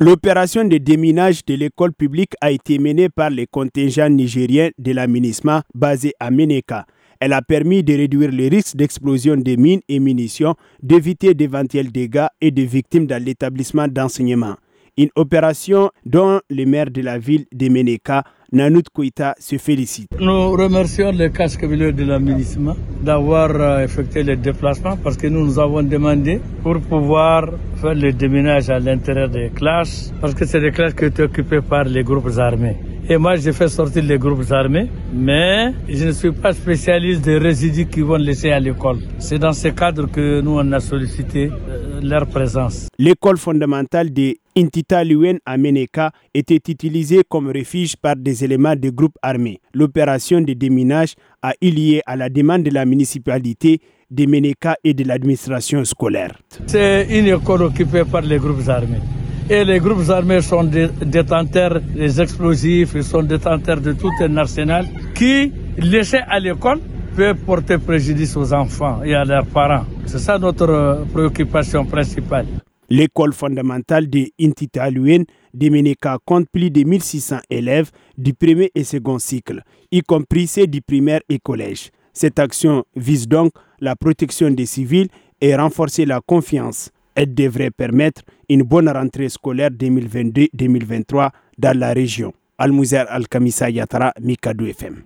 L'opération de déminage de l'école publique a été menée par les contingents nigériens de la MINISMA basé à Meneka. Elle a permis de réduire les risques d'explosion des mines et munitions, d'éviter d'éventuels dégâts et de victimes dans l'établissement d'enseignement. Une opération dont le maire de la ville de Meneka Nanout Koïta se félicite. Nous remercions le casque bleu de la d'avoir euh, effectué le déplacement parce que nous nous avons demandé pour pouvoir faire le déménage à l'intérieur des classes parce que c'est des classes qui étaient occupées par les groupes armés. Et moi, j'ai fait sortir les groupes armés, mais je ne suis pas spécialiste des résidus qui vont laisser à l'école. C'est dans ce cadre que nous, on a sollicité euh, leur présence. L'école fondamentale de Intita Luen à Meneka était utilisée comme refuge par des éléments des groupes armés. L'opération de déminage a eu lieu à la demande de la municipalité de Meneka et de l'administration scolaire. C'est une école occupée par les groupes armés. Et les groupes armés sont détenteurs des explosifs, ils sont détenteurs de tout un arsenal qui, laissé à l'école, peut porter préjudice aux enfants et à leurs parents. C'est ça notre euh, préoccupation principale. L'école fondamentale de Intitaluyen de Meneka compte plus de 1600 élèves du premier et second cycle, y compris ceux du primaire et collège. Cette action vise donc la protection des civils et renforcer la confiance elle devrait permettre une bonne rentrée scolaire 2022-2023 dans la région. Al-Mouzer Al-Kamisa Yatara, Mikado FM.